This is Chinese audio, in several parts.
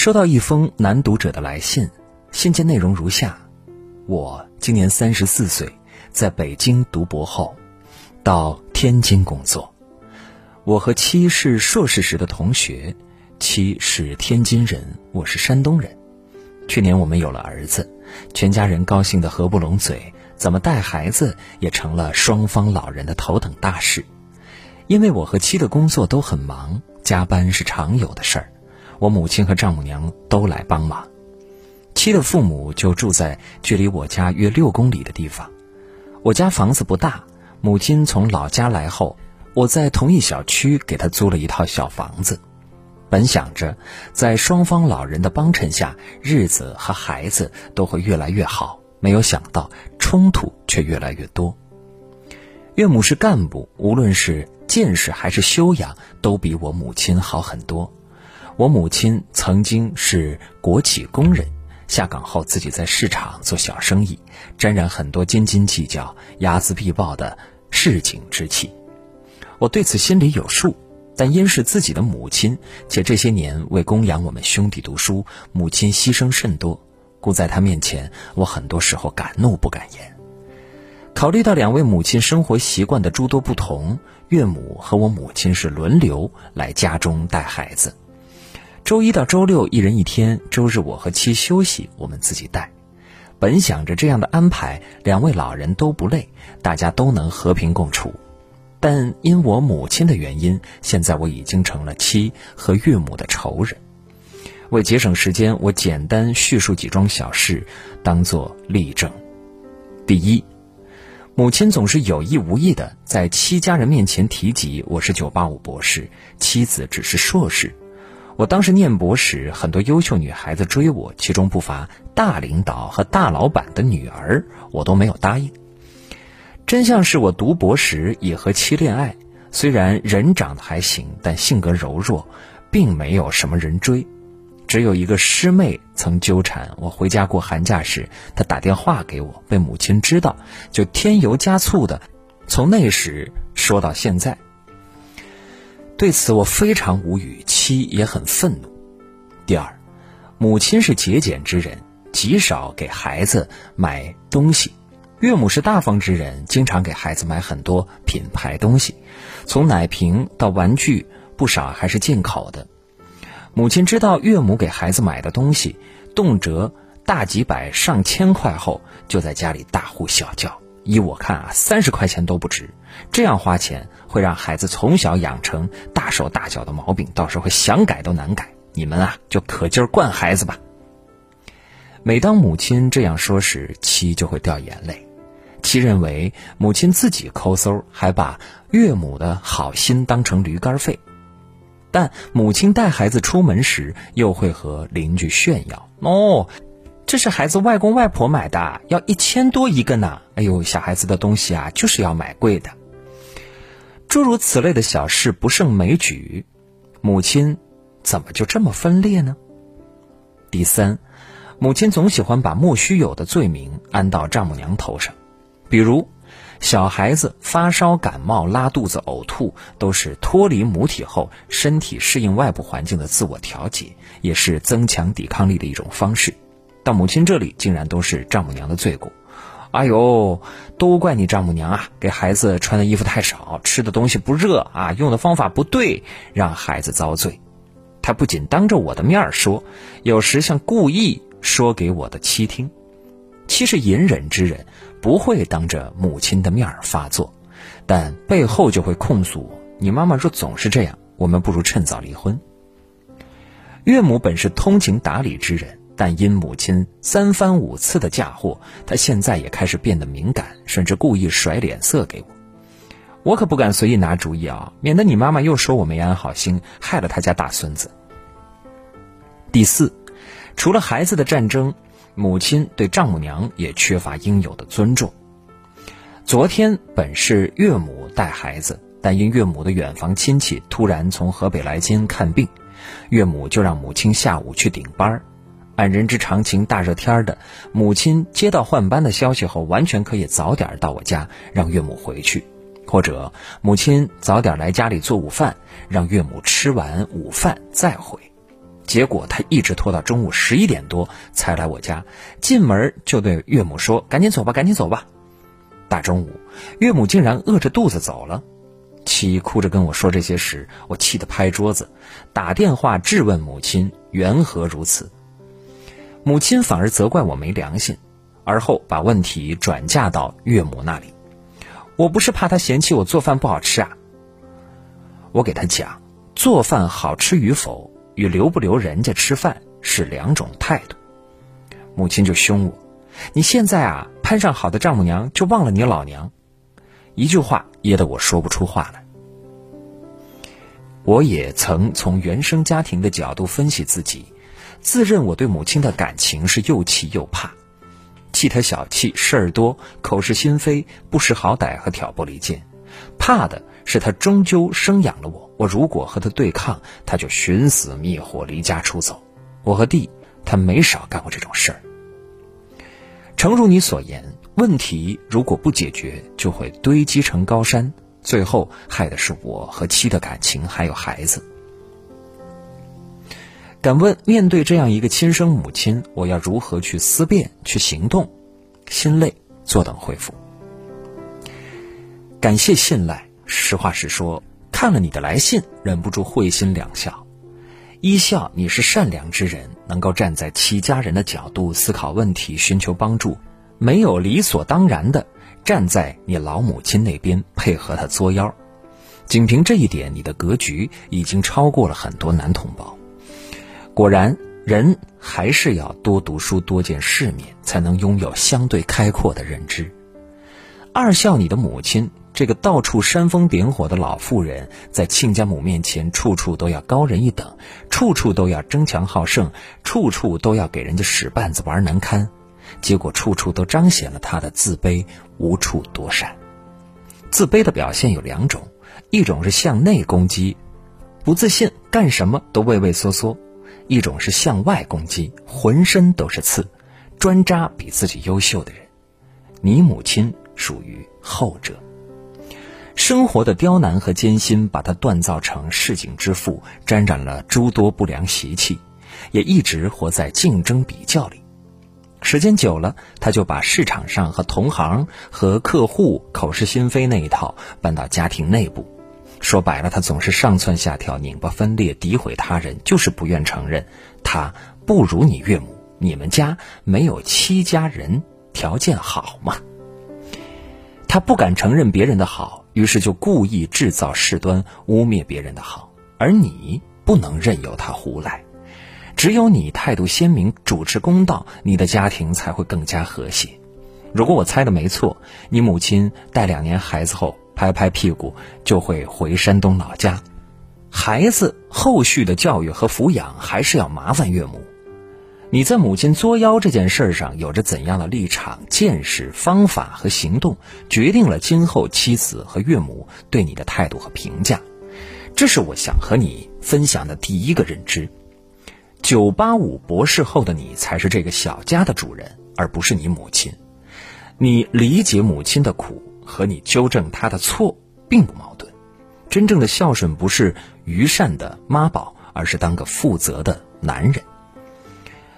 收到一封男读者的来信，信件内容如下：我今年三十四岁，在北京读博后，到天津工作。我和妻是硕士时的同学，妻是天津人，我是山东人。去年我们有了儿子，全家人高兴得合不拢嘴，怎么带孩子也成了双方老人的头等大事。因为我和妻的工作都很忙，加班是常有的事儿。我母亲和丈母娘都来帮忙，妻的父母就住在距离我家约六公里的地方。我家房子不大，母亲从老家来后，我在同一小区给她租了一套小房子。本想着在双方老人的帮衬下，日子和孩子都会越来越好，没有想到冲突却越来越多。岳母是干部，无论是见识还是修养，都比我母亲好很多。我母亲曾经是国企工人，下岗后自己在市场做小生意，沾染很多斤斤计较、睚眦必报的市井之气。我对此心里有数，但因是自己的母亲，且这些年为供养我们兄弟读书，母亲牺牲甚多，故在她面前，我很多时候敢怒不敢言。考虑到两位母亲生活习惯的诸多不同，岳母和我母亲是轮流来家中带孩子。周一到周六一人一天，周日我和妻休息，我们自己带。本想着这样的安排，两位老人都不累，大家都能和平共处。但因我母亲的原因，现在我已经成了妻和岳母的仇人。为节省时间，我简单叙述几桩小事，当作例证。第一，母亲总是有意无意的在妻家人面前提及我是985博士，妻子只是硕士。我当时念博时，很多优秀女孩子追我，其中不乏大领导和大老板的女儿，我都没有答应。真相是我读博时也和妻恋爱，虽然人长得还行，但性格柔弱，并没有什么人追。只有一个师妹曾纠缠我，回家过寒假时，她打电话给我，被母亲知道，就添油加醋的，从那时说到现在。对此我非常无语，妻也很愤怒。第二，母亲是节俭之人，极少给孩子买东西；岳母是大方之人，经常给孩子买很多品牌东西，从奶瓶到玩具，不少还是进口的。母亲知道岳母给孩子买的东西动辄大几百上千块后，就在家里大呼小叫。依我看啊，三十块钱都不值。这样花钱会让孩子从小养成大手大脚的毛病，到时候想改都难改。你们啊，就可劲儿惯孩子吧。每当母亲这样说时，妻就会掉眼泪。妻认为母亲自己抠搜，还把岳母的好心当成驴肝肺。但母亲带孩子出门时，又会和邻居炫耀哦。这是孩子外公外婆买的，要一千多一个呢。哎呦，小孩子的东西啊，就是要买贵的。诸如此类的小事不胜枚举，母亲怎么就这么分裂呢？第三，母亲总喜欢把莫须有的罪名安到丈母娘头上，比如小孩子发烧、感冒、拉肚子、呕吐，都是脱离母体后身体适应外部环境的自我调节，也是增强抵抗力的一种方式。到母亲这里，竟然都是丈母娘的罪过。哎呦，都怪你丈母娘啊！给孩子穿的衣服太少，吃的东西不热啊，用的方法不对，让孩子遭罪。她不仅当着我的面说，有时像故意说给我的妻听。妻是隐忍之人，不会当着母亲的面发作，但背后就会控诉我：你妈妈若总是这样，我们不如趁早离婚。岳母本是通情达理之人。但因母亲三番五次的嫁祸，他现在也开始变得敏感，甚至故意甩脸色给我。我可不敢随意拿主意啊，免得你妈妈又说我没安好心，害了他家大孙子。第四，除了孩子的战争，母亲对丈母娘也缺乏应有的尊重。昨天本是岳母带孩子，但因岳母的远房亲戚突然从河北来京看病，岳母就让母亲下午去顶班儿。按人之常情，大热天的，母亲接到换班的消息后，完全可以早点到我家，让岳母回去，或者母亲早点来家里做午饭，让岳母吃完午饭再回。结果他一直拖到中午十一点多才来我家，进门就对岳母说：“赶紧走吧，赶紧走吧。”大中午，岳母竟然饿着肚子走了。七哭着跟我说这些时，我气得拍桌子，打电话质问母亲缘何如此。母亲反而责怪我没良心，而后把问题转嫁到岳母那里。我不是怕她嫌弃我做饭不好吃啊。我给她讲，做饭好吃与否与留不留人家吃饭是两种态度。母亲就凶我：“你现在啊，攀上好的丈母娘就忘了你老娘。”一句话噎得我说不出话来。我也曾从原生家庭的角度分析自己，自认我对母亲的感情是又气又怕，气她小气、事儿多、口是心非、不识好歹和挑拨离间；怕的是她终究生养了我，我如果和她对抗，她就寻死觅活、离家出走。我和弟，他没少干过这种事儿。诚如你所言。问题如果不解决，就会堆积成高山，最后害的是我和妻的感情，还有孩子。敢问，面对这样一个亲生母亲，我要如何去思辨、去行动？心累，坐等回复。感谢信赖。实话实说，看了你的来信，忍不住会心两笑。一笑，你是善良之人，能够站在其家人的角度思考问题，寻求帮助。没有理所当然的站在你老母亲那边配合她作妖，仅凭这一点，你的格局已经超过了很多男同胞。果然，人还是要多读书、多见世面，才能拥有相对开阔的认知。二笑，你的母亲这个到处煽风点火的老妇人，在亲家母面前，处处都要高人一等，处处都要争强好胜，处处都要给人家使绊子、玩难堪。结果处处都彰显了他的自卑，无处躲闪。自卑的表现有两种，一种是向内攻击，不自信，干什么都畏畏缩缩；一种是向外攻击，浑身都是刺，专扎比自己优秀的人。你母亲属于后者。生活的刁难和艰辛，把她锻造成市井之妇，沾染了诸多不良习气，也一直活在竞争比较里。时间久了，他就把市场上和同行、和客户口是心非那一套搬到家庭内部。说白了，他总是上蹿下跳、拧巴分裂、诋毁他人，就是不愿承认他不如你岳母。你们家没有戚家人条件好吗？他不敢承认别人的好，于是就故意制造事端，污蔑别人的好。而你不能任由他胡来。只有你态度鲜明、主持公道，你的家庭才会更加和谐。如果我猜的没错，你母亲带两年孩子后，拍拍屁股就会回山东老家。孩子后续的教育和抚养还是要麻烦岳母。你在母亲作妖这件事上有着怎样的立场、见识、方法和行动，决定了今后妻子和岳母对你的态度和评价。这是我想和你分享的第一个认知。九八五博士后的你才是这个小家的主人，而不是你母亲。你理解母亲的苦，和你纠正他的错并不矛盾。真正的孝顺不是愚善的妈宝，而是当个负责的男人。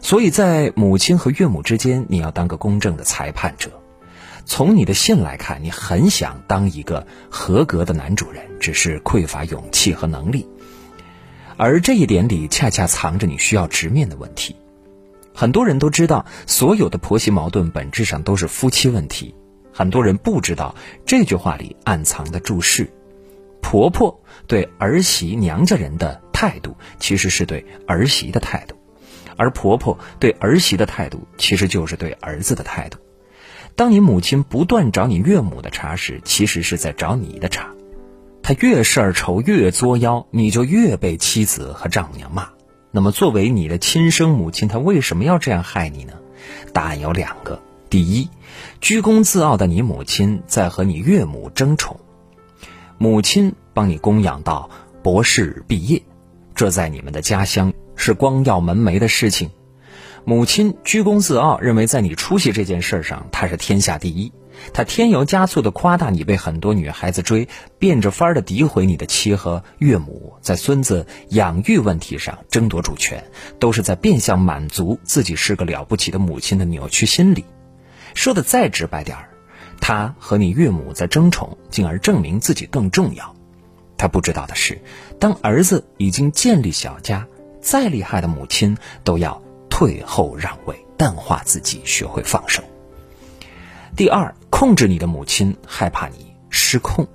所以在母亲和岳母之间，你要当个公正的裁判者。从你的信来看，你很想当一个合格的男主人，只是匮乏勇气和能力。而这一点里，恰恰藏着你需要直面的问题。很多人都知道，所有的婆媳矛盾本质上都是夫妻问题。很多人不知道这句话里暗藏的注释：婆婆对儿媳娘家人的态度，其实是对儿媳的态度；而婆婆对儿媳的态度，其实就是对儿子的态度。当你母亲不断找你岳母的茬时，其实是在找你的茬。他越事儿愁，越作妖，你就越被妻子和丈母娘骂。那么，作为你的亲生母亲，她为什么要这样害你呢？答案有两个：第一，居功自傲的你母亲在和你岳母争宠，母亲帮你供养到博士毕业，这在你们的家乡是光耀门楣的事情。母亲居功自傲，认为在你出息这件事上，她是天下第一，她添油加醋的夸大你被很多女孩子追，变着法儿的诋毁你的妻和岳母，在孙子养育问题上争夺主权，都是在变相满足自己是个了不起的母亲的扭曲心理。说的再直白点儿，他和你岳母在争宠，进而证明自己更重要。他不知道的是，当儿子已经建立小家，再厉害的母亲都要退后让位，淡化自己，学会放手。第二，控制你的母亲害怕你失控。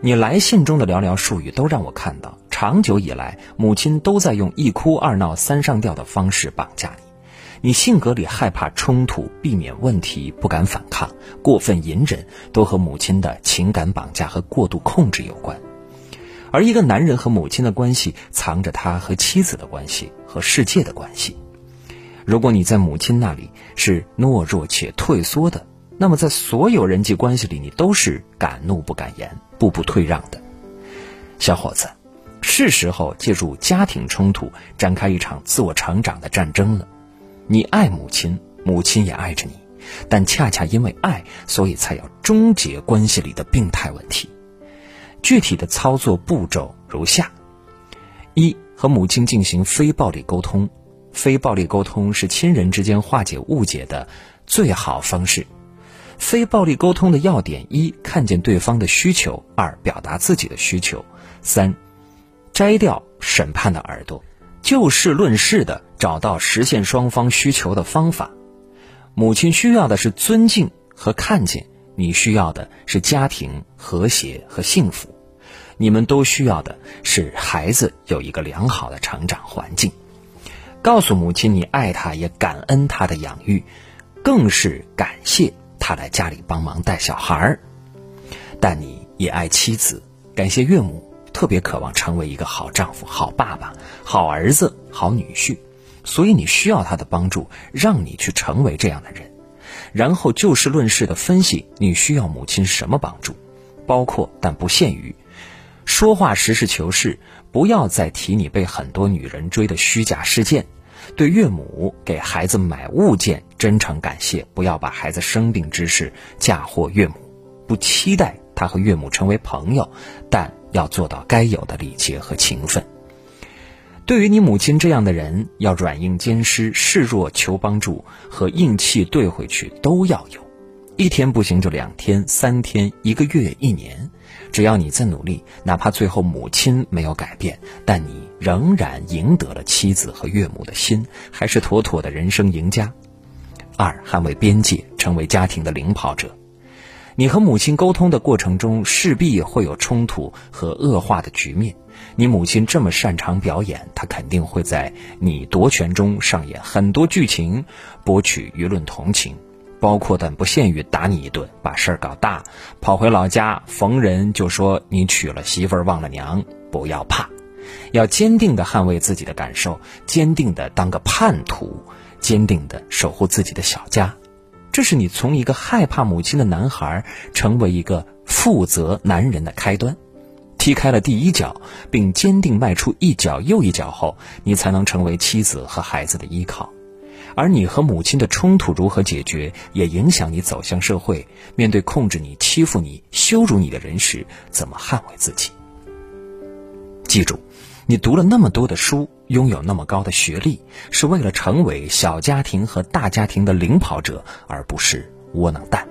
你来信中的寥寥数语都让我看到，长久以来，母亲都在用一哭二闹三上吊的方式绑架你。你性格里害怕冲突，避免问题，不敢反抗，过分隐忍，都和母亲的情感绑架和过度控制有关。而一个男人和母亲的关系，藏着他和妻子的关系和世界的关系。如果你在母亲那里是懦弱且退缩的，那么在所有人际关系里，你都是敢怒不敢言、步步退让的。小伙子，是时候借助家庭冲突展开一场自我成长的战争了。你爱母亲，母亲也爱着你，但恰恰因为爱，所以才要终结关系里的病态问题。具体的操作步骤如下：一、和母亲进行非暴力沟通。非暴力沟通是亲人之间化解误解的最好方式。非暴力沟通的要点：一、看见对方的需求；二、表达自己的需求；三、摘掉审判的耳朵，就事论事的找到实现双方需求的方法。母亲需要的是尊敬和看见，你需要的是家庭和谐和幸福，你们都需要的是孩子有一个良好的成长环境。告诉母亲你爱她，也感恩她的养育，更是感谢她来家里帮忙带小孩儿。但你也爱妻子，感谢岳母，特别渴望成为一个好丈夫、好爸爸、好儿子、好女婿，所以你需要他的帮助，让你去成为这样的人。然后就事论事的分析你需要母亲什么帮助，包括但不限于。说话实事求是，不要再提你被很多女人追的虚假事件。对岳母给孩子买物件真诚感谢，不要把孩子生病之事嫁祸岳母。不期待他和岳母成为朋友，但要做到该有的礼节和情分。对于你母亲这样的人，要软硬兼施，示弱求帮助和硬气兑回去都要有。一天不行就两天、三天、一个月、一年。只要你在努力，哪怕最后母亲没有改变，但你仍然赢得了妻子和岳母的心，还是妥妥的人生赢家。二，捍卫边界，成为家庭的领跑者。你和母亲沟通的过程中，势必会有冲突和恶化的局面。你母亲这么擅长表演，她肯定会在你夺权中上演很多剧情，博取舆论同情。包括但不限于打你一顿，把事儿搞大，跑回老家逢人就说你娶了媳妇儿忘了娘。不要怕，要坚定地捍卫自己的感受，坚定地当个叛徒，坚定地守护自己的小家。这是你从一个害怕母亲的男孩成为一个负责男人的开端。踢开了第一脚，并坚定迈出一脚又一脚后，你才能成为妻子和孩子的依靠。而你和母亲的冲突如何解决，也影响你走向社会。面对控制你、欺负你、羞辱你的人时，怎么捍卫自己？记住，你读了那么多的书，拥有那么高的学历，是为了成为小家庭和大家庭的领跑者，而不是窝囊蛋。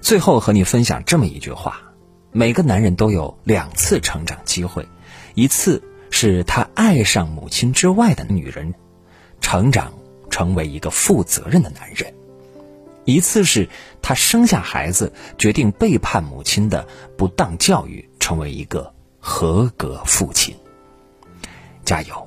最后和你分享这么一句话：每个男人都有两次成长机会，一次是他爱上母亲之外的女人，成长。成为一个负责任的男人，一次是他生下孩子，决定背叛母亲的不当教育，成为一个合格父亲。加油！